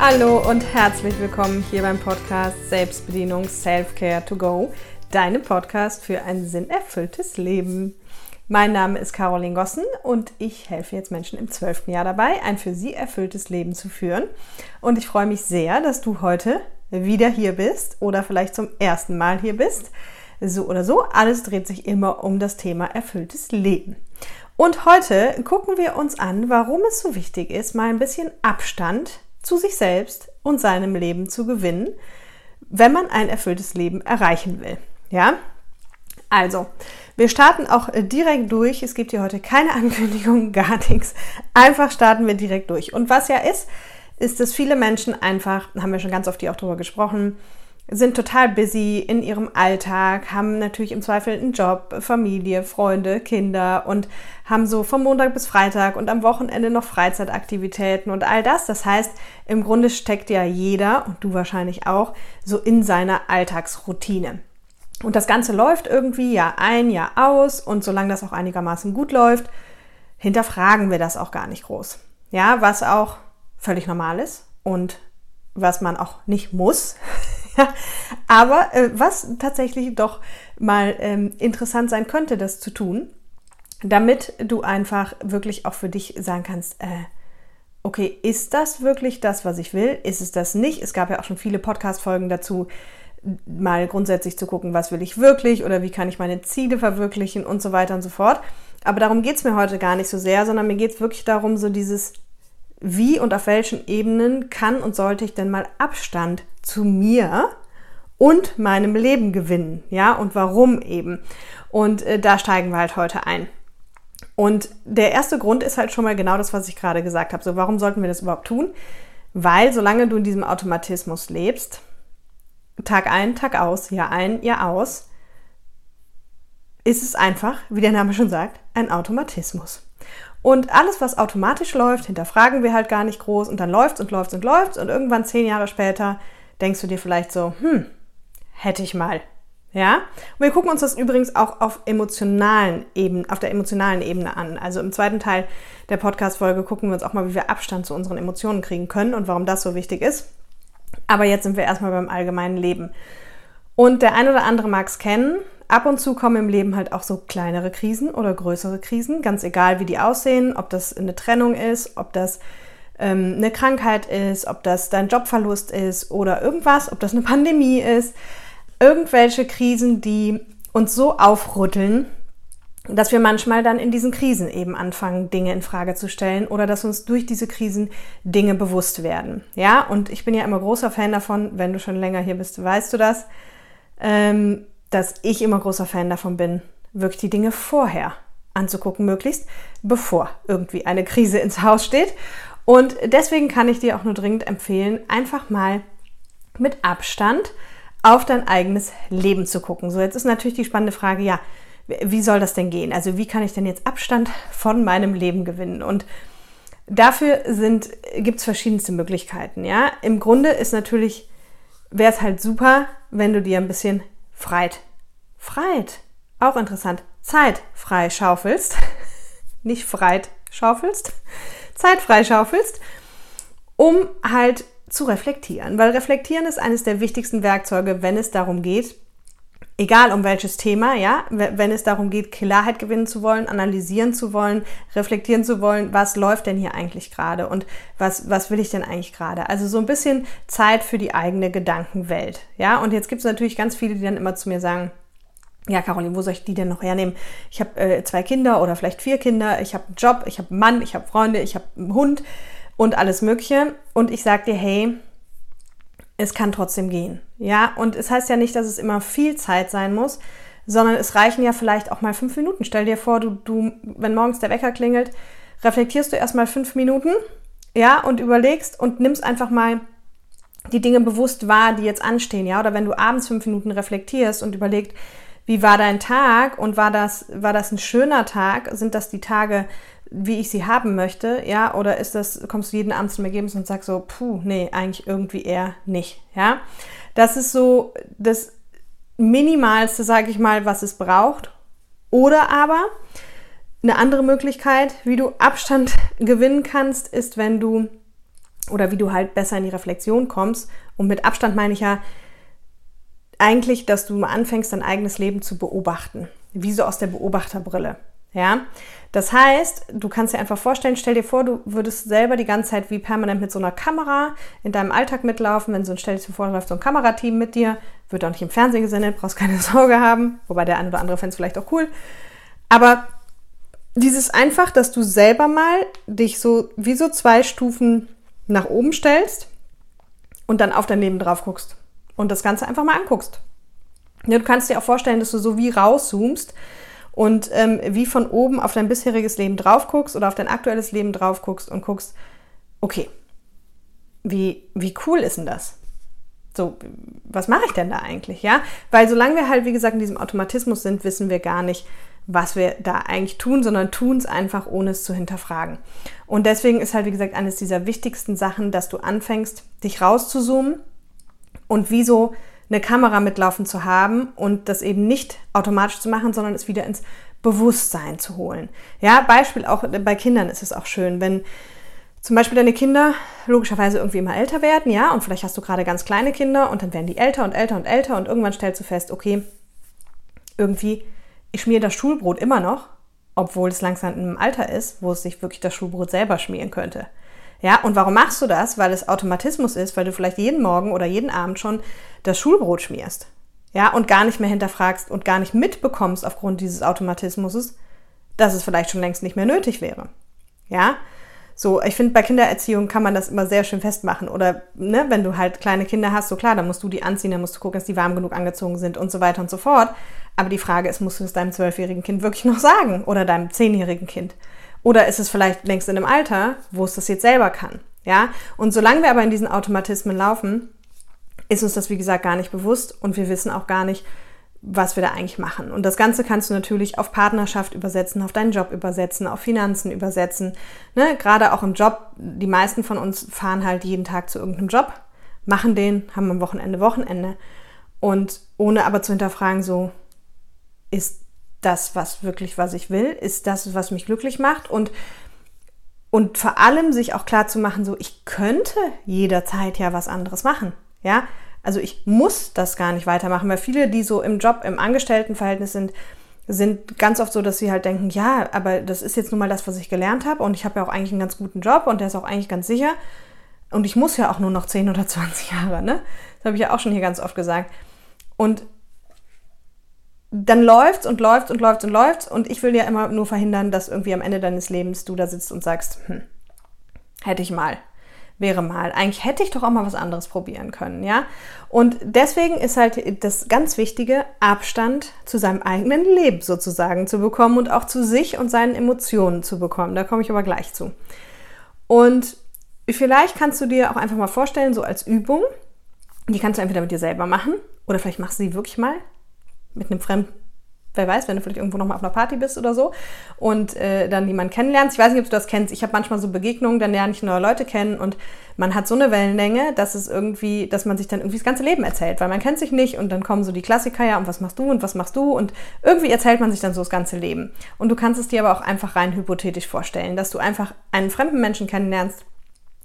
Hallo und herzlich willkommen hier beim Podcast Selbstbedienung Self-Care to Go, deinem Podcast für ein sinnerfülltes Leben. Mein Name ist Caroline Gossen und ich helfe jetzt Menschen im zwölften Jahr dabei, ein für sie erfülltes Leben zu führen. Und ich freue mich sehr, dass du heute wieder hier bist oder vielleicht zum ersten Mal hier bist. So oder so, alles dreht sich immer um das Thema erfülltes Leben. Und heute gucken wir uns an, warum es so wichtig ist, mal ein bisschen Abstand zu sich selbst und seinem Leben zu gewinnen, wenn man ein erfülltes Leben erreichen will. Ja? Also, wir starten auch direkt durch. Es gibt hier heute keine Ankündigung, gar nichts. Einfach starten wir direkt durch. Und was ja ist, ist, dass viele Menschen einfach, haben wir schon ganz oft hier auch drüber gesprochen, sind total busy in ihrem Alltag, haben natürlich im Zweifel einen Job, Familie, Freunde, Kinder und haben so vom Montag bis Freitag und am Wochenende noch Freizeitaktivitäten und all das. Das heißt, im Grunde steckt ja jeder und du wahrscheinlich auch so in seiner Alltagsroutine. Und das Ganze läuft irgendwie Jahr ein, Jahr aus und solange das auch einigermaßen gut läuft, hinterfragen wir das auch gar nicht groß. Ja, was auch völlig normal ist und was man auch nicht muss. Aber äh, was tatsächlich doch mal ähm, interessant sein könnte, das zu tun, damit du einfach wirklich auch für dich sagen kannst, äh, okay, ist das wirklich das, was ich will? Ist es das nicht? Es gab ja auch schon viele Podcast-Folgen dazu, mal grundsätzlich zu gucken, was will ich wirklich oder wie kann ich meine Ziele verwirklichen und so weiter und so fort. Aber darum geht es mir heute gar nicht so sehr, sondern mir geht es wirklich darum, so dieses, wie und auf welchen Ebenen kann und sollte ich denn mal Abstand zu mir und meinem Leben gewinnen, ja, und warum eben. Und äh, da steigen wir halt heute ein. Und der erste Grund ist halt schon mal genau das, was ich gerade gesagt habe. So, warum sollten wir das überhaupt tun? Weil solange du in diesem Automatismus lebst, Tag ein, Tag aus, Jahr ein, Jahr aus, ist es einfach, wie der Name schon sagt, ein Automatismus. Und alles, was automatisch läuft, hinterfragen wir halt gar nicht groß und dann läuft und läuft und läuft und irgendwann zehn Jahre später denkst du dir vielleicht so, hm, hätte ich mal. Ja? Und wir gucken uns das übrigens auch auf emotionalen Ebene, auf der emotionalen Ebene an. Also im zweiten Teil der Podcast-Folge gucken wir uns auch mal, wie wir Abstand zu unseren Emotionen kriegen können und warum das so wichtig ist. Aber jetzt sind wir erstmal beim allgemeinen Leben. Und der ein oder andere mag es kennen. Ab und zu kommen im Leben halt auch so kleinere Krisen oder größere Krisen, ganz egal wie die aussehen, ob das eine Trennung ist, ob das ähm, eine Krankheit ist, ob das dein Jobverlust ist oder irgendwas, ob das eine Pandemie ist. Irgendwelche Krisen, die uns so aufrütteln, dass wir manchmal dann in diesen Krisen eben anfangen, Dinge in Frage zu stellen oder dass uns durch diese Krisen Dinge bewusst werden. Ja, und ich bin ja immer großer Fan davon, wenn du schon länger hier bist, weißt du das, ähm, dass ich immer großer Fan davon bin, wirklich die Dinge vorher anzugucken, möglichst bevor irgendwie eine Krise ins Haus steht. Und deswegen kann ich dir auch nur dringend empfehlen, einfach mal mit Abstand auf dein eigenes Leben zu gucken. So, jetzt ist natürlich die spannende Frage, ja, wie soll das denn gehen? Also wie kann ich denn jetzt Abstand von meinem Leben gewinnen? Und dafür gibt es verschiedenste Möglichkeiten. Ja, im Grunde ist natürlich wäre es halt super, wenn du dir ein bisschen Freit, Freit, auch interessant, Zeit frei schaufelst, nicht Freit schaufelst, Zeit frei schaufelst, um halt zu reflektieren. Weil reflektieren ist eines der wichtigsten Werkzeuge, wenn es darum geht, egal um welches Thema, ja, wenn es darum geht, Klarheit gewinnen zu wollen, analysieren zu wollen, reflektieren zu wollen, was läuft denn hier eigentlich gerade und was, was will ich denn eigentlich gerade? Also so ein bisschen Zeit für die eigene Gedankenwelt, ja. Und jetzt gibt es natürlich ganz viele, die dann immer zu mir sagen, ja, Caroline, wo soll ich die denn noch hernehmen? Ich habe äh, zwei Kinder oder vielleicht vier Kinder, ich habe einen Job, ich habe einen Mann, ich habe Freunde, ich habe einen Hund und alles Mögliche. Und ich sage dir, hey, es kann trotzdem gehen. Ja, und es heißt ja nicht, dass es immer viel Zeit sein muss, sondern es reichen ja vielleicht auch mal fünf Minuten. Stell dir vor, du, du, wenn morgens der Wecker klingelt, reflektierst du erstmal fünf Minuten, ja, und überlegst und nimmst einfach mal die Dinge bewusst wahr, die jetzt anstehen, ja, oder wenn du abends fünf Minuten reflektierst und überlegst, wie war dein Tag und war das, war das ein schöner Tag? Sind das die Tage, wie ich sie haben möchte, ja, oder ist das, kommst du jeden Abend zum Ergebnis und sagst so, puh, nee, eigentlich irgendwie eher nicht, ja. Das ist so das Minimalste, sage ich mal, was es braucht. Oder aber eine andere Möglichkeit, wie du Abstand gewinnen kannst, ist, wenn du oder wie du halt besser in die Reflexion kommst. Und mit Abstand meine ich ja eigentlich, dass du anfängst, dein eigenes Leben zu beobachten. Wie so aus der Beobachterbrille. Ja, das heißt, du kannst dir einfach vorstellen, stell dir vor, du würdest selber die ganze Zeit wie permanent mit so einer Kamera in deinem Alltag mitlaufen. Wenn so ein, stell dir vor, läuft so ein Kamerateam mit dir, wird auch nicht im Fernsehen gesendet, brauchst keine Sorge haben, wobei der eine oder andere fände es vielleicht auch cool. Aber dieses einfach, dass du selber mal dich so wie so zwei Stufen nach oben stellst und dann auf dein Leben drauf guckst und das Ganze einfach mal anguckst. Du kannst dir auch vorstellen, dass du so wie rauszoomst und ähm, wie von oben auf dein bisheriges Leben drauf guckst oder auf dein aktuelles Leben drauf guckst und guckst, okay, wie, wie cool ist denn das? So, was mache ich denn da eigentlich, ja? Weil solange wir halt, wie gesagt, in diesem Automatismus sind, wissen wir gar nicht, was wir da eigentlich tun, sondern tun es einfach, ohne es zu hinterfragen. Und deswegen ist halt, wie gesagt, eines dieser wichtigsten Sachen, dass du anfängst, dich rauszuzoomen und wie so eine Kamera mitlaufen zu haben und das eben nicht automatisch zu machen, sondern es wieder ins Bewusstsein zu holen. Ja, Beispiel auch bei Kindern ist es auch schön, wenn zum Beispiel deine Kinder logischerweise irgendwie immer älter werden, ja, und vielleicht hast du gerade ganz kleine Kinder und dann werden die älter und älter und älter und irgendwann stellst du fest, okay, irgendwie ich schmiere das Schulbrot immer noch, obwohl es langsam einem Alter ist, wo es sich wirklich das Schulbrot selber schmieren könnte. Ja, und warum machst du das? Weil es Automatismus ist, weil du vielleicht jeden Morgen oder jeden Abend schon das Schulbrot schmierst. Ja, und gar nicht mehr hinterfragst und gar nicht mitbekommst aufgrund dieses Automatismus, dass es vielleicht schon längst nicht mehr nötig wäre. Ja, so, ich finde, bei Kindererziehung kann man das immer sehr schön festmachen. Oder ne, wenn du halt kleine Kinder hast, so klar, dann musst du die anziehen, dann musst du gucken, dass die warm genug angezogen sind und so weiter und so fort. Aber die Frage ist, musst du es deinem zwölfjährigen Kind wirklich noch sagen oder deinem zehnjährigen Kind? Oder ist es vielleicht längst in einem Alter, wo es das jetzt selber kann? Ja? Und solange wir aber in diesen Automatismen laufen, ist uns das, wie gesagt, gar nicht bewusst und wir wissen auch gar nicht, was wir da eigentlich machen. Und das Ganze kannst du natürlich auf Partnerschaft übersetzen, auf deinen Job übersetzen, auf Finanzen übersetzen. Ne? Gerade auch im Job, die meisten von uns fahren halt jeden Tag zu irgendeinem Job, machen den, haben am Wochenende Wochenende. Und ohne aber zu hinterfragen, so, ist das, was wirklich, was ich will? Ist das, was mich glücklich macht? Und, und vor allem sich auch klar zu machen, so, ich könnte jederzeit ja was anderes machen. Ja, also ich muss das gar nicht weitermachen, weil viele, die so im Job, im Angestelltenverhältnis sind, sind ganz oft so, dass sie halt denken, ja, aber das ist jetzt nun mal das, was ich gelernt habe und ich habe ja auch eigentlich einen ganz guten Job und der ist auch eigentlich ganz sicher und ich muss ja auch nur noch 10 oder 20 Jahre, ne? Das habe ich ja auch schon hier ganz oft gesagt. Und dann läuft's und läuft und läuft und läuft und ich will ja immer nur verhindern, dass irgendwie am Ende deines Lebens du da sitzt und sagst, hm, hätte ich mal, wäre mal. Eigentlich hätte ich doch auch mal was anderes probieren können, ja? Und deswegen ist halt das ganz Wichtige, Abstand zu seinem eigenen Leben sozusagen zu bekommen und auch zu sich und seinen Emotionen zu bekommen. Da komme ich aber gleich zu. Und vielleicht kannst du dir auch einfach mal vorstellen, so als Übung, die kannst du entweder mit dir selber machen oder vielleicht machst du sie wirklich mal mit einem Fremden. Wer weiß, wenn du vielleicht irgendwo nochmal auf einer Party bist oder so und äh, dann jemanden kennenlernst. Ich weiß nicht, ob du das kennst. Ich habe manchmal so Begegnungen, dann lerne ich neue Leute kennen und man hat so eine Wellenlänge, dass es irgendwie, dass man sich dann irgendwie das ganze Leben erzählt, weil man kennt sich nicht und dann kommen so die Klassiker, ja, und was machst du und was machst du und irgendwie erzählt man sich dann so das ganze Leben. Und du kannst es dir aber auch einfach rein hypothetisch vorstellen, dass du einfach einen fremden Menschen kennenlernst,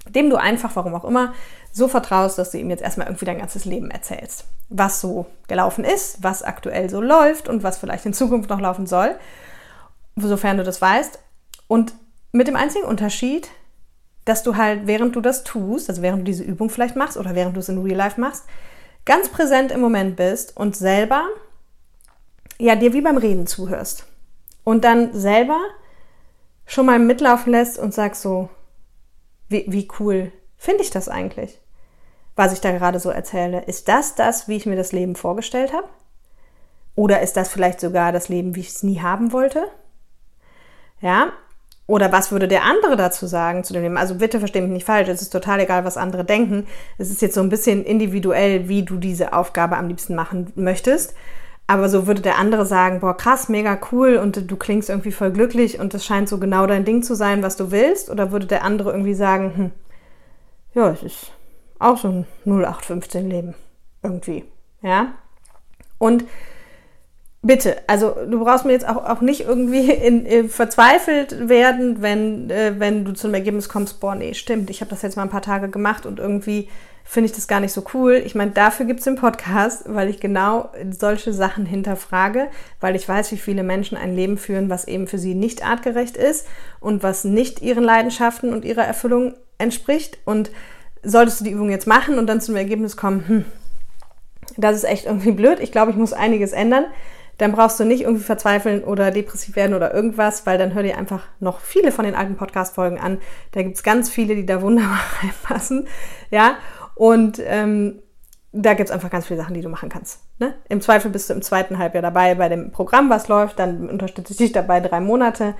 dem du einfach, warum auch immer, so vertraust, dass du ihm jetzt erstmal irgendwie dein ganzes Leben erzählst. Was so gelaufen ist, was aktuell so läuft und was vielleicht in Zukunft noch laufen soll, sofern du das weißt. Und mit dem einzigen Unterschied, dass du halt, während du das tust, also während du diese Übung vielleicht machst oder während du es in Real Life machst, ganz präsent im Moment bist und selber, ja, dir wie beim Reden zuhörst. Und dann selber schon mal mitlaufen lässt und sagst so, wie, wie cool finde ich das eigentlich? Was ich da gerade so erzähle. Ist das das, wie ich mir das Leben vorgestellt habe? Oder ist das vielleicht sogar das Leben, wie ich es nie haben wollte? Ja? Oder was würde der andere dazu sagen zu dem Leben? Also bitte versteh mich nicht falsch, es ist total egal, was andere denken. Es ist jetzt so ein bisschen individuell, wie du diese Aufgabe am liebsten machen möchtest. Aber so würde der andere sagen, boah, krass, mega cool und du klingst irgendwie voll glücklich und das scheint so genau dein Ding zu sein, was du willst. Oder würde der andere irgendwie sagen, hm, ja, es ist auch so ein 0815 Leben irgendwie, ja. Und bitte, also du brauchst mir jetzt auch, auch nicht irgendwie in, in verzweifelt werden, wenn, äh, wenn du zu einem Ergebnis kommst, boah, nee, stimmt, ich habe das jetzt mal ein paar Tage gemacht und irgendwie finde ich das gar nicht so cool. Ich meine, dafür gibt es den Podcast, weil ich genau solche Sachen hinterfrage, weil ich weiß, wie viele Menschen ein Leben führen, was eben für sie nicht artgerecht ist und was nicht ihren Leidenschaften und ihrer Erfüllung entspricht. Und solltest du die Übung jetzt machen und dann zum Ergebnis kommen, hm, das ist echt irgendwie blöd, ich glaube, ich muss einiges ändern, dann brauchst du nicht irgendwie verzweifeln oder depressiv werden oder irgendwas, weil dann hör dir einfach noch viele von den alten Podcast-Folgen an. Da gibt es ganz viele, die da wunderbar reinpassen. Ja, und ähm, da gibt es einfach ganz viele Sachen, die du machen kannst. Ne? Im Zweifel bist du im zweiten Halbjahr dabei bei dem Programm, was läuft, dann unterstütze ich dich dabei drei Monate.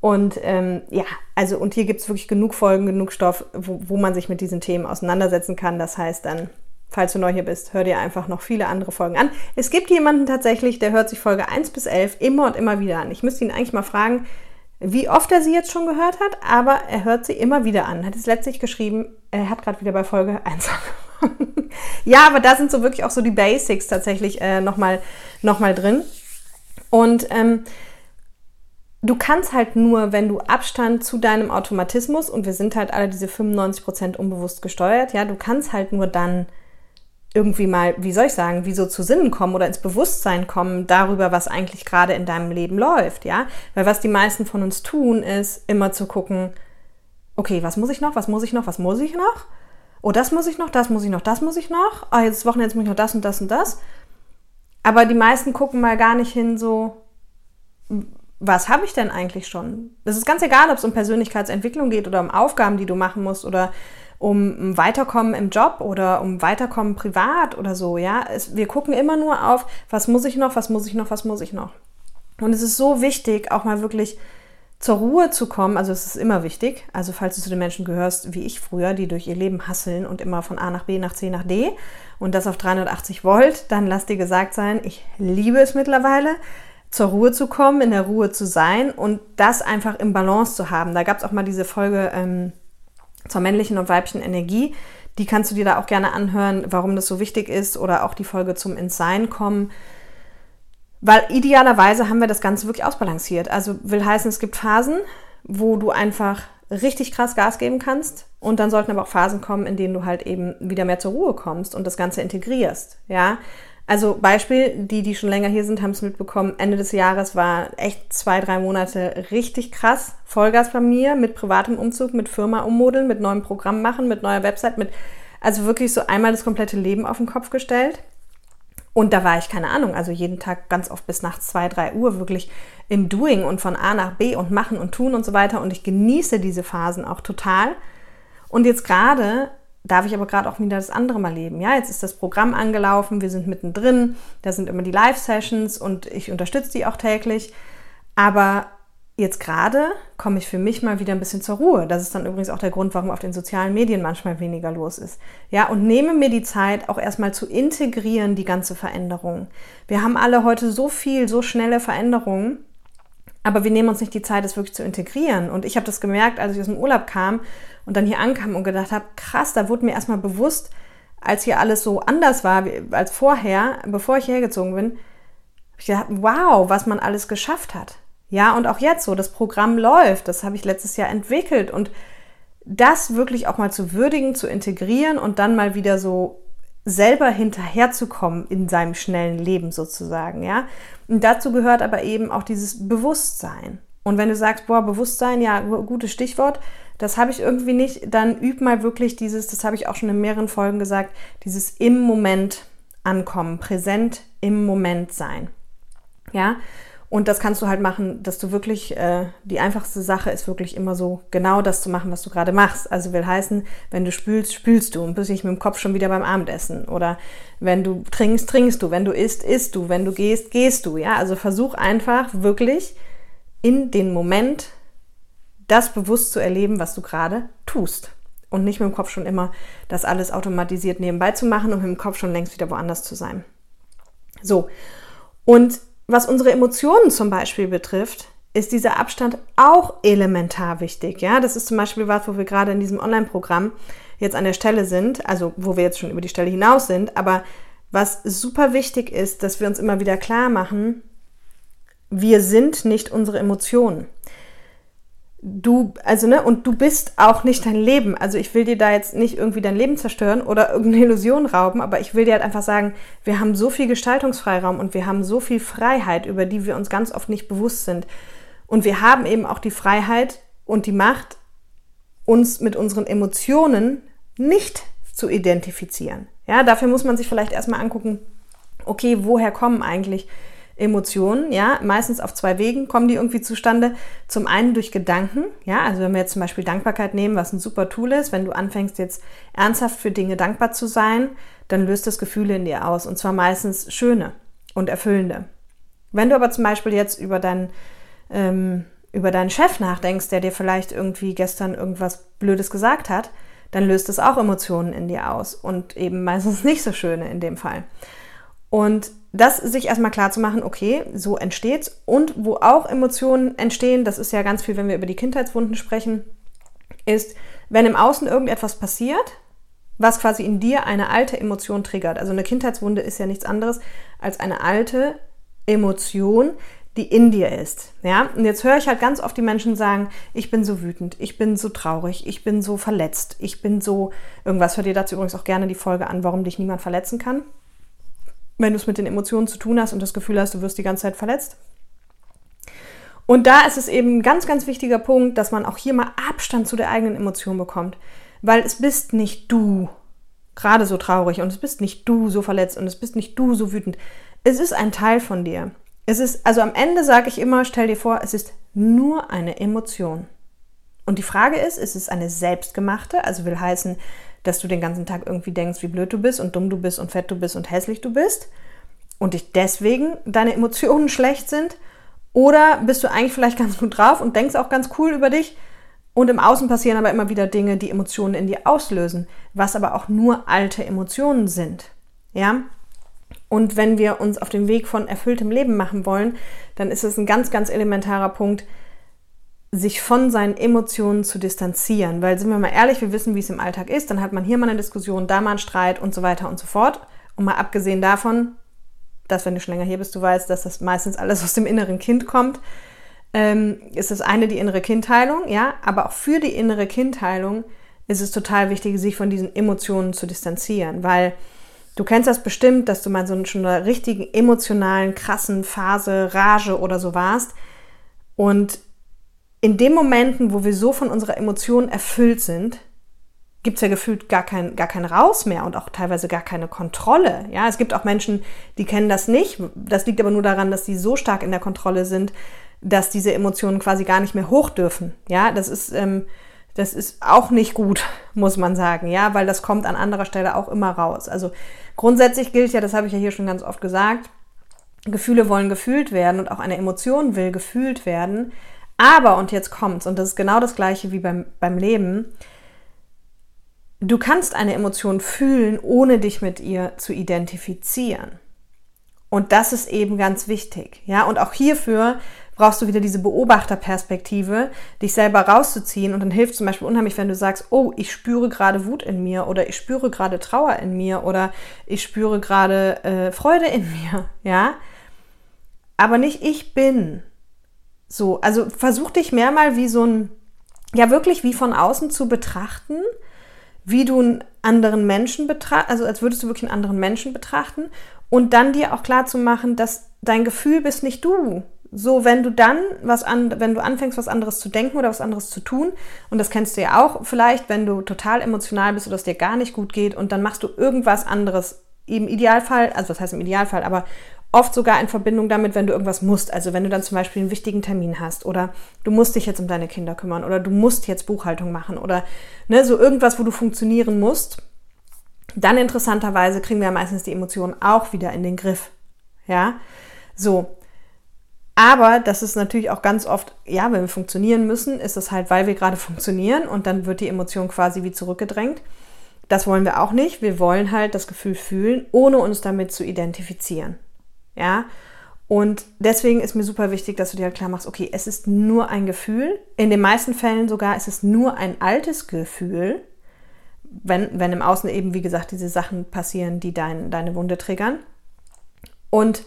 Und ähm, ja, also und hier gibt es wirklich genug Folgen, genug Stoff, wo, wo man sich mit diesen Themen auseinandersetzen kann. Das heißt dann, falls du neu hier bist, hör dir einfach noch viele andere Folgen an. Es gibt jemanden tatsächlich, der hört sich Folge 1 bis 11 immer und immer wieder an. Ich müsste ihn eigentlich mal fragen, wie oft er sie jetzt schon gehört hat, aber er hört sie immer wieder an. Hat es letztlich geschrieben, er hat gerade wieder bei Folge 1 angefangen. ja, aber da sind so wirklich auch so die Basics tatsächlich äh, nochmal noch mal drin. Und ähm, du kannst halt nur, wenn du Abstand zu deinem Automatismus, und wir sind halt alle diese 95% unbewusst gesteuert, ja, du kannst halt nur dann irgendwie mal, wie soll ich sagen, wie so zu Sinnen kommen oder ins Bewusstsein kommen darüber, was eigentlich gerade in deinem Leben läuft, ja? Weil was die meisten von uns tun, ist immer zu gucken, okay, was muss ich noch, was muss ich noch, was muss ich noch? Oh, das muss ich noch, das muss ich noch, das muss ich noch. Ah, oh, jetzt Wochenende muss ich noch das und das und das. Aber die meisten gucken mal gar nicht hin so, was habe ich denn eigentlich schon? Das ist ganz egal, ob es um Persönlichkeitsentwicklung geht oder um Aufgaben, die du machen musst oder um Weiterkommen im Job oder um Weiterkommen privat oder so, ja. Es, wir gucken immer nur auf, was muss ich noch, was muss ich noch, was muss ich noch. Und es ist so wichtig, auch mal wirklich zur Ruhe zu kommen. Also es ist immer wichtig. Also falls du zu den Menschen gehörst, wie ich früher, die durch ihr Leben hasseln und immer von A nach B nach C nach D und das auf 380 Volt, dann lass dir gesagt sein, ich liebe es mittlerweile, zur Ruhe zu kommen, in der Ruhe zu sein und das einfach im Balance zu haben. Da gab es auch mal diese Folge ähm, zur männlichen und weiblichen Energie. Die kannst du dir da auch gerne anhören, warum das so wichtig ist oder auch die Folge zum Ins Sein kommen. Weil idealerweise haben wir das Ganze wirklich ausbalanciert. Also will heißen, es gibt Phasen, wo du einfach richtig krass Gas geben kannst. Und dann sollten aber auch Phasen kommen, in denen du halt eben wieder mehr zur Ruhe kommst und das Ganze integrierst. Ja, also Beispiel, die, die schon länger hier sind, haben es mitbekommen. Ende des Jahres war echt zwei, drei Monate richtig krass. Vollgas bei mir mit privatem Umzug, mit Firma ummodeln, mit neuem Programm machen, mit neuer Website, mit also wirklich so einmal das komplette Leben auf den Kopf gestellt. Und da war ich, keine Ahnung, also jeden Tag ganz oft bis nachts zwei, drei Uhr wirklich im Doing und von A nach B und machen und tun und so weiter. Und ich genieße diese Phasen auch total. Und jetzt gerade darf ich aber gerade auch wieder das andere mal leben. Ja, jetzt ist das Programm angelaufen, wir sind mittendrin, da sind immer die Live-Sessions und ich unterstütze die auch täglich. Aber jetzt gerade komme ich für mich mal wieder ein bisschen zur Ruhe. Das ist dann übrigens auch der Grund, warum auf den sozialen Medien manchmal weniger los ist. Ja, und nehme mir die Zeit, auch erstmal zu integrieren, die ganze Veränderung. Wir haben alle heute so viel, so schnelle Veränderungen. Aber wir nehmen uns nicht die Zeit, das wirklich zu integrieren. Und ich habe das gemerkt, als ich aus dem Urlaub kam und dann hier ankam und gedacht habe, krass, da wurde mir erstmal bewusst, als hier alles so anders war als vorher, bevor ich hergezogen bin, habe ich gedacht, wow, was man alles geschafft hat. Ja, und auch jetzt so, das Programm läuft, das habe ich letztes Jahr entwickelt und das wirklich auch mal zu würdigen, zu integrieren und dann mal wieder so selber hinterherzukommen in seinem schnellen Leben sozusagen, ja. Und dazu gehört aber eben auch dieses Bewusstsein. Und wenn du sagst, boah, Bewusstsein, ja, gutes Stichwort, das habe ich irgendwie nicht, dann üb mal wirklich dieses, das habe ich auch schon in mehreren Folgen gesagt, dieses im Moment ankommen, präsent im Moment sein. Ja, und das kannst du halt machen, dass du wirklich, äh, die einfachste Sache ist wirklich immer so genau das zu machen, was du gerade machst. Also will heißen, wenn du spülst, spülst du und bist nicht mit dem Kopf schon wieder beim Abendessen. Oder wenn du trinkst, trinkst du. Wenn du isst, isst du. Wenn du gehst, gehst du. Ja, also versuch einfach wirklich in den Moment das bewusst zu erleben, was du gerade tust. Und nicht mit dem Kopf schon immer das alles automatisiert nebenbei zu machen und mit dem Kopf schon längst wieder woanders zu sein. So. Und was unsere Emotionen zum Beispiel betrifft, ist dieser Abstand auch elementar wichtig. Ja, das ist zum Beispiel was, wo wir gerade in diesem Online-Programm jetzt an der Stelle sind, also wo wir jetzt schon über die Stelle hinaus sind, aber was super wichtig ist, dass wir uns immer wieder klar machen, wir sind nicht unsere Emotionen. Du, also, ne, und du bist auch nicht dein Leben. Also, ich will dir da jetzt nicht irgendwie dein Leben zerstören oder irgendeine Illusion rauben, aber ich will dir halt einfach sagen, wir haben so viel Gestaltungsfreiraum und wir haben so viel Freiheit, über die wir uns ganz oft nicht bewusst sind. Und wir haben eben auch die Freiheit und die Macht, uns mit unseren Emotionen nicht zu identifizieren. Ja, dafür muss man sich vielleicht erstmal angucken, okay, woher kommen eigentlich Emotionen, ja, meistens auf zwei Wegen kommen die irgendwie zustande. Zum einen durch Gedanken, ja, also wenn wir jetzt zum Beispiel Dankbarkeit nehmen, was ein super Tool ist, wenn du anfängst jetzt ernsthaft für Dinge dankbar zu sein, dann löst das Gefühle in dir aus und zwar meistens schöne und erfüllende. Wenn du aber zum Beispiel jetzt über deinen ähm, über deinen Chef nachdenkst, der dir vielleicht irgendwie gestern irgendwas Blödes gesagt hat, dann löst es auch Emotionen in dir aus und eben meistens nicht so schöne in dem Fall. Und das sich erstmal klar zu machen, okay, so entsteht's. Und wo auch Emotionen entstehen, das ist ja ganz viel, wenn wir über die Kindheitswunden sprechen, ist, wenn im Außen irgendetwas passiert, was quasi in dir eine alte Emotion triggert. Also eine Kindheitswunde ist ja nichts anderes als eine alte Emotion, die in dir ist. Ja, und jetzt höre ich halt ganz oft die Menschen sagen, ich bin so wütend, ich bin so traurig, ich bin so verletzt, ich bin so irgendwas. Hör dir dazu übrigens auch gerne die Folge an, warum dich niemand verletzen kann wenn du es mit den Emotionen zu tun hast und das Gefühl hast, du wirst die ganze Zeit verletzt. Und da ist es eben ein ganz, ganz wichtiger Punkt, dass man auch hier mal Abstand zu der eigenen Emotion bekommt. Weil es bist nicht du gerade so traurig und es bist nicht du so verletzt und es bist nicht du so wütend. Es ist ein Teil von dir. Es ist, also am Ende sage ich immer, stell dir vor, es ist nur eine Emotion. Und die Frage ist, ist es eine selbstgemachte, also will heißen, dass du den ganzen Tag irgendwie denkst, wie blöd du bist und dumm du bist und fett du bist und hässlich du bist und dich deswegen deine Emotionen schlecht sind? Oder bist du eigentlich vielleicht ganz gut drauf und denkst auch ganz cool über dich und im Außen passieren aber immer wieder Dinge, die Emotionen in dir auslösen, was aber auch nur alte Emotionen sind. Ja? Und wenn wir uns auf den Weg von erfülltem Leben machen wollen, dann ist es ein ganz, ganz elementarer Punkt, sich von seinen Emotionen zu distanzieren. Weil, sind wir mal ehrlich, wir wissen, wie es im Alltag ist. Dann hat man hier mal eine Diskussion, da mal einen Streit und so weiter und so fort. Und mal abgesehen davon, dass, wenn du schon länger hier bist, du weißt, dass das meistens alles aus dem inneren Kind kommt, ähm, ist das eine die innere Kindheilung, ja. Aber auch für die innere Kindheilung ist es total wichtig, sich von diesen Emotionen zu distanzieren. Weil du kennst das bestimmt, dass du mal so in schon einer richtigen emotionalen, krassen Phase, Rage oder so warst. Und in den Momenten, wo wir so von unserer Emotion erfüllt sind, gibt es ja gefühlt gar kein, gar kein Raus mehr und auch teilweise gar keine Kontrolle. Ja, es gibt auch Menschen, die kennen das nicht. Das liegt aber nur daran, dass sie so stark in der Kontrolle sind, dass diese Emotionen quasi gar nicht mehr hoch dürfen. Ja, das ist, ähm, das ist auch nicht gut, muss man sagen. Ja, weil das kommt an anderer Stelle auch immer raus. Also grundsätzlich gilt ja, das habe ich ja hier schon ganz oft gesagt, Gefühle wollen gefühlt werden und auch eine Emotion will gefühlt werden. Aber, und jetzt kommt's, und das ist genau das gleiche wie beim, beim Leben, du kannst eine Emotion fühlen, ohne dich mit ihr zu identifizieren. Und das ist eben ganz wichtig. Ja, und auch hierfür brauchst du wieder diese Beobachterperspektive, dich selber rauszuziehen. Und dann hilft zum Beispiel unheimlich, wenn du sagst, oh, ich spüre gerade Wut in mir oder ich spüre gerade Trauer in mir oder ich spüre gerade äh, Freude in mir. Ja, aber nicht ich bin, so, also versuch dich mehr mal wie so ein, ja wirklich wie von außen zu betrachten, wie du einen anderen Menschen betrachtest, also als würdest du wirklich einen anderen Menschen betrachten und dann dir auch klar zu machen, dass dein Gefühl bist nicht du. So, wenn du dann was an, wenn du anfängst, was anderes zu denken oder was anderes zu tun, und das kennst du ja auch vielleicht, wenn du total emotional bist oder es dir gar nicht gut geht und dann machst du irgendwas anderes, im Idealfall, also was heißt im Idealfall, aber oft sogar in Verbindung damit, wenn du irgendwas musst. Also wenn du dann zum Beispiel einen wichtigen Termin hast oder du musst dich jetzt um deine Kinder kümmern oder du musst jetzt Buchhaltung machen oder ne, so irgendwas, wo du funktionieren musst, dann interessanterweise kriegen wir meistens die Emotionen auch wieder in den Griff. Ja, so. Aber das ist natürlich auch ganz oft, ja, wenn wir funktionieren müssen, ist es halt, weil wir gerade funktionieren und dann wird die Emotion quasi wie zurückgedrängt. Das wollen wir auch nicht. Wir wollen halt das Gefühl fühlen, ohne uns damit zu identifizieren. Ja. Und deswegen ist mir super wichtig, dass du dir halt klar machst, okay, es ist nur ein Gefühl. In den meisten Fällen sogar ist es nur ein altes Gefühl, wenn, wenn im Außen eben, wie gesagt, diese Sachen passieren, die dein, deine Wunde triggern. Und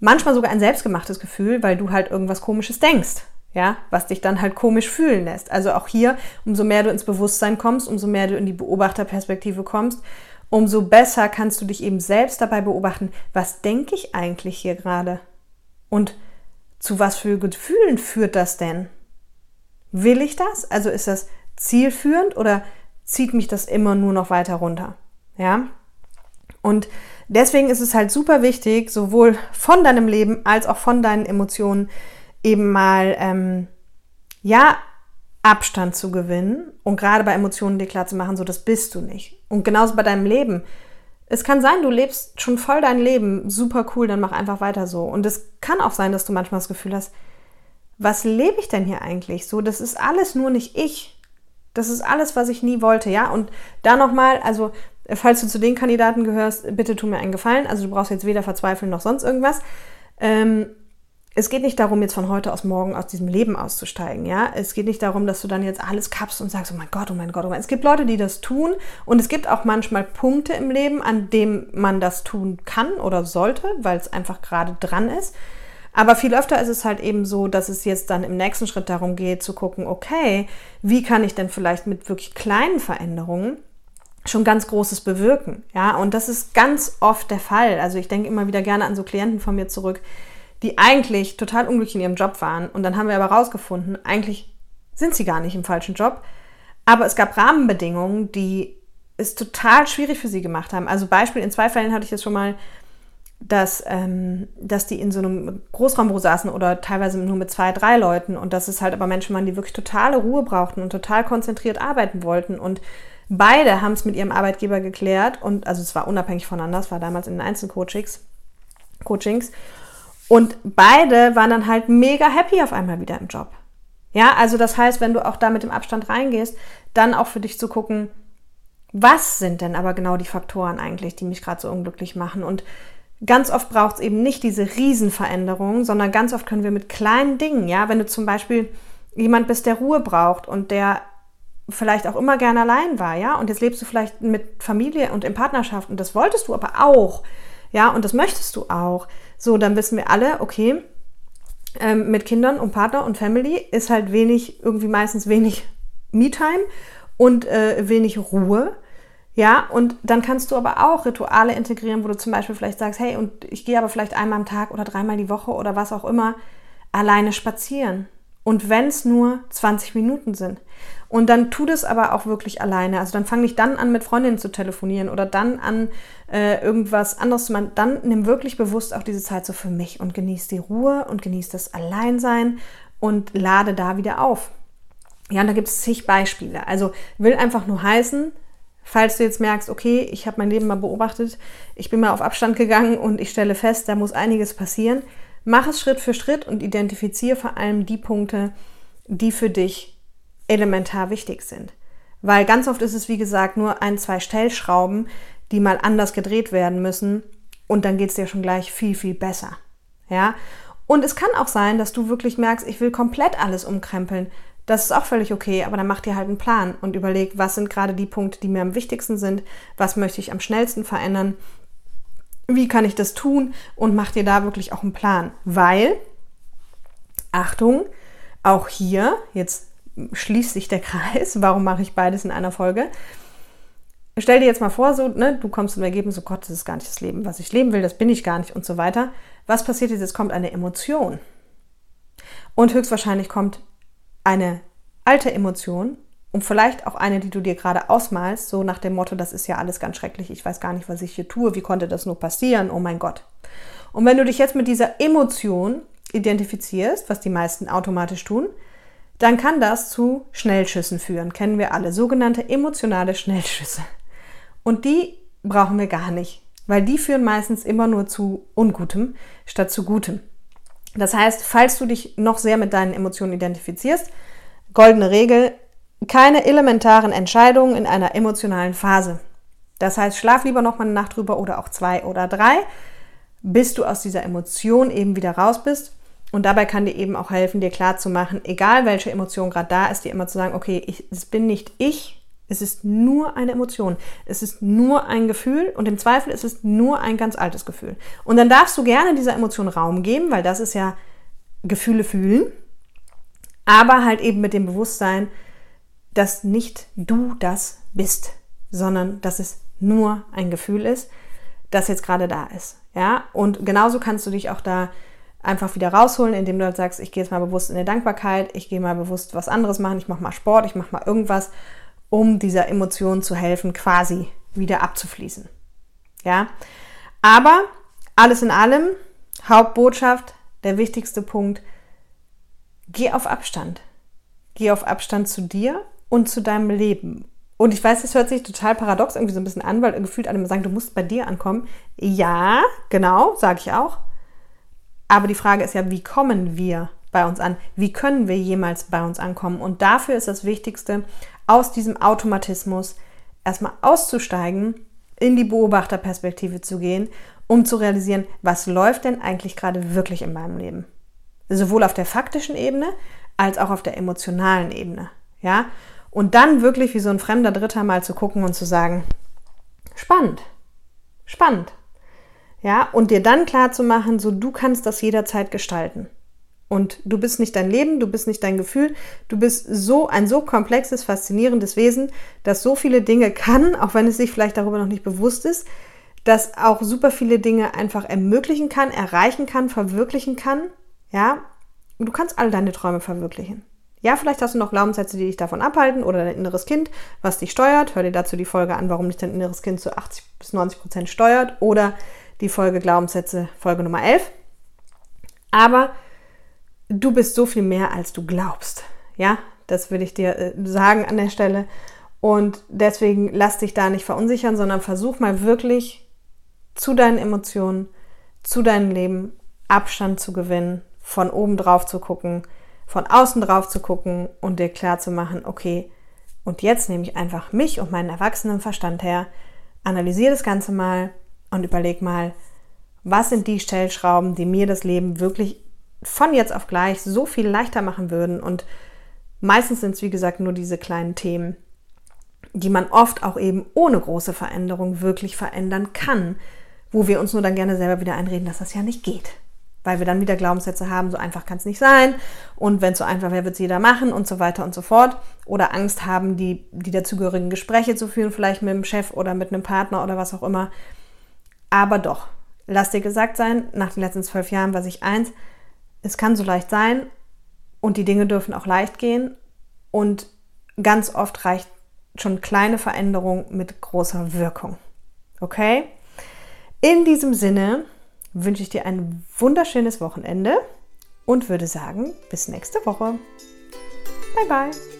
manchmal sogar ein selbstgemachtes Gefühl, weil du halt irgendwas Komisches denkst, ja, was dich dann halt komisch fühlen lässt. Also auch hier, umso mehr du ins Bewusstsein kommst, umso mehr du in die Beobachterperspektive kommst, umso besser kannst du dich eben selbst dabei beobachten, was denke ich eigentlich hier gerade? Und zu was für Gefühlen führt das denn? Will ich das? Also ist das zielführend oder zieht mich das immer nur noch weiter runter? Ja? Und deswegen ist es halt super wichtig, sowohl von deinem Leben als auch von deinen Emotionen eben mal, ähm, ja, Abstand zu gewinnen und gerade bei Emotionen dir klar zu machen, so das bist du nicht. Und genauso bei deinem Leben. Es kann sein, du lebst schon voll dein Leben, super cool, dann mach einfach weiter so. Und es kann auch sein, dass du manchmal das Gefühl hast, was lebe ich denn hier eigentlich? So, das ist alles nur nicht ich. Das ist alles, was ich nie wollte, ja. Und da nochmal, also falls du zu den Kandidaten gehörst, bitte tu mir einen Gefallen. Also du brauchst jetzt weder verzweifeln noch sonst irgendwas. Ähm, es geht nicht darum, jetzt von heute aus morgen aus diesem Leben auszusteigen, ja. Es geht nicht darum, dass du dann jetzt alles kappst und sagst, oh mein Gott, oh mein Gott, oh mein Gott. Es gibt Leute, die das tun und es gibt auch manchmal Punkte im Leben, an dem man das tun kann oder sollte, weil es einfach gerade dran ist. Aber viel öfter ist es halt eben so, dass es jetzt dann im nächsten Schritt darum geht, zu gucken, okay, wie kann ich denn vielleicht mit wirklich kleinen Veränderungen schon ganz Großes bewirken. Ja, und das ist ganz oft der Fall. Also ich denke immer wieder gerne an so Klienten von mir zurück, die eigentlich total unglücklich in ihrem Job waren. Und dann haben wir aber rausgefunden, eigentlich sind sie gar nicht im falschen Job. Aber es gab Rahmenbedingungen, die es total schwierig für sie gemacht haben. Also Beispiel, in zwei Fällen hatte ich jetzt schon mal, dass, ähm, dass die in so einem Großraumbüro saßen oder teilweise nur mit zwei, drei Leuten und dass es halt aber Menschen waren, die wirklich totale Ruhe brauchten und total konzentriert arbeiten wollten und Beide haben es mit ihrem Arbeitgeber geklärt und also es war unabhängig voneinander, es war damals in den Einzelcoachings, Coachings. Und beide waren dann halt mega happy auf einmal wieder im Job. Ja, also das heißt, wenn du auch da mit dem Abstand reingehst, dann auch für dich zu gucken, was sind denn aber genau die Faktoren eigentlich, die mich gerade so unglücklich machen? Und ganz oft braucht es eben nicht diese Riesenveränderung, sondern ganz oft können wir mit kleinen Dingen, ja, wenn du zum Beispiel jemand bist, der Ruhe braucht und der vielleicht auch immer gerne allein war, ja, und jetzt lebst du vielleicht mit Familie und in Partnerschaft und das wolltest du aber auch, ja, und das möchtest du auch. So, dann wissen wir alle, okay, ähm, mit Kindern und Partner und Family ist halt wenig, irgendwie meistens wenig Me-Time und äh, wenig Ruhe. Ja, und dann kannst du aber auch Rituale integrieren, wo du zum Beispiel vielleicht sagst, hey, und ich gehe aber vielleicht einmal am Tag oder dreimal die Woche oder was auch immer alleine spazieren. Und wenn es nur 20 Minuten sind. Und dann tu das aber auch wirklich alleine. Also dann fang nicht dann an, mit Freundinnen zu telefonieren oder dann an, äh, irgendwas anderes zu machen. Dann nimm wirklich bewusst auch diese Zeit so für mich und genieß die Ruhe und genieß das Alleinsein und lade da wieder auf. Ja, und da gibt es zig Beispiele. Also will einfach nur heißen, falls du jetzt merkst, okay, ich habe mein Leben mal beobachtet, ich bin mal auf Abstand gegangen und ich stelle fest, da muss einiges passieren, Mach es Schritt für Schritt und identifiziere vor allem die Punkte, die für dich elementar wichtig sind. Weil ganz oft ist es, wie gesagt, nur ein, zwei Stellschrauben, die mal anders gedreht werden müssen und dann geht es dir schon gleich viel, viel besser. Ja? Und es kann auch sein, dass du wirklich merkst, ich will komplett alles umkrempeln. Das ist auch völlig okay, aber dann mach dir halt einen Plan und überleg, was sind gerade die Punkte, die mir am wichtigsten sind, was möchte ich am schnellsten verändern wie kann ich das tun und mach dir da wirklich auch einen Plan. Weil, Achtung, auch hier, jetzt schließt sich der Kreis, warum mache ich beides in einer Folge? Stell dir jetzt mal vor, so, ne, du kommst zum Ergebnis, oh Gott, das ist gar nicht das Leben, was ich leben will, das bin ich gar nicht und so weiter. Was passiert jetzt? Es kommt eine Emotion. Und höchstwahrscheinlich kommt eine alte Emotion, und vielleicht auch eine, die du dir gerade ausmalst, so nach dem Motto, das ist ja alles ganz schrecklich, ich weiß gar nicht, was ich hier tue, wie konnte das nur passieren, oh mein Gott. Und wenn du dich jetzt mit dieser Emotion identifizierst, was die meisten automatisch tun, dann kann das zu Schnellschüssen führen, kennen wir alle, sogenannte emotionale Schnellschüsse. Und die brauchen wir gar nicht, weil die führen meistens immer nur zu Ungutem statt zu Gutem. Das heißt, falls du dich noch sehr mit deinen Emotionen identifizierst, goldene Regel, keine elementaren Entscheidungen in einer emotionalen Phase. Das heißt, schlaf lieber noch mal eine Nacht drüber oder auch zwei oder drei, bis du aus dieser Emotion eben wieder raus bist. Und dabei kann dir eben auch helfen, dir klar zu machen, egal welche Emotion gerade da ist, dir immer zu sagen, okay, ich, es bin nicht ich, Es ist nur eine Emotion. Es ist nur ein Gefühl und im Zweifel ist es nur ein ganz altes Gefühl. Und dann darfst du gerne dieser Emotion Raum geben, weil das ist ja Gefühle fühlen, aber halt eben mit dem Bewusstsein, dass nicht du das bist, sondern dass es nur ein Gefühl ist, das jetzt gerade da ist. Ja, und genauso kannst du dich auch da einfach wieder rausholen, indem du halt sagst, ich gehe jetzt mal bewusst in die Dankbarkeit, ich gehe mal bewusst was anderes machen, ich mache mal Sport, ich mache mal irgendwas, um dieser Emotion zu helfen, quasi wieder abzufließen. Ja, aber alles in allem, Hauptbotschaft, der wichtigste Punkt, geh auf Abstand. Geh auf Abstand zu dir und zu deinem Leben. Und ich weiß, das hört sich total paradox irgendwie so ein bisschen an, weil gefühlt alle sagen, du musst bei dir ankommen. Ja, genau, sage ich auch. Aber die Frage ist ja, wie kommen wir bei uns an? Wie können wir jemals bei uns ankommen? Und dafür ist das Wichtigste, aus diesem Automatismus erstmal auszusteigen, in die Beobachterperspektive zu gehen, um zu realisieren, was läuft denn eigentlich gerade wirklich in meinem Leben? Sowohl auf der faktischen Ebene als auch auf der emotionalen Ebene. Ja? Und dann wirklich wie so ein fremder Dritter mal zu gucken und zu sagen, spannend, spannend. Ja, und dir dann klar zu machen, so du kannst das jederzeit gestalten. Und du bist nicht dein Leben, du bist nicht dein Gefühl, du bist so ein so komplexes, faszinierendes Wesen, das so viele Dinge kann, auch wenn es sich vielleicht darüber noch nicht bewusst ist, das auch super viele Dinge einfach ermöglichen kann, erreichen kann, verwirklichen kann. Ja, du kannst all deine Träume verwirklichen. Ja, vielleicht hast du noch Glaubenssätze, die dich davon abhalten oder dein inneres Kind, was dich steuert. Hör dir dazu die Folge an, warum dich dein inneres Kind zu 80 bis 90 Prozent steuert oder die Folge Glaubenssätze, Folge Nummer 11. Aber du bist so viel mehr, als du glaubst. Ja, das würde ich dir äh, sagen an der Stelle. Und deswegen lass dich da nicht verunsichern, sondern versuch mal wirklich zu deinen Emotionen, zu deinem Leben Abstand zu gewinnen, von oben drauf zu gucken, von außen drauf zu gucken und dir klar zu machen, okay, und jetzt nehme ich einfach mich und meinen erwachsenen Verstand her, analysiere das Ganze mal, und überleg mal, was sind die Stellschrauben, die mir das Leben wirklich von jetzt auf gleich so viel leichter machen würden. Und meistens sind es, wie gesagt, nur diese kleinen Themen, die man oft auch eben ohne große Veränderung wirklich verändern kann, wo wir uns nur dann gerne selber wieder einreden, dass das ja nicht geht. Weil wir dann wieder Glaubenssätze haben, so einfach kann es nicht sein und wenn es so einfach wäre, wird es jeder machen und so weiter und so fort. Oder Angst haben, die, die dazugehörigen Gespräche zu führen, vielleicht mit dem Chef oder mit einem Partner oder was auch immer, aber doch, lass dir gesagt sein, nach den letzten zwölf Jahren weiß ich eins, es kann so leicht sein und die Dinge dürfen auch leicht gehen und ganz oft reicht schon kleine Veränderung mit großer Wirkung. Okay? In diesem Sinne wünsche ich dir ein wunderschönes Wochenende und würde sagen, bis nächste Woche. Bye bye.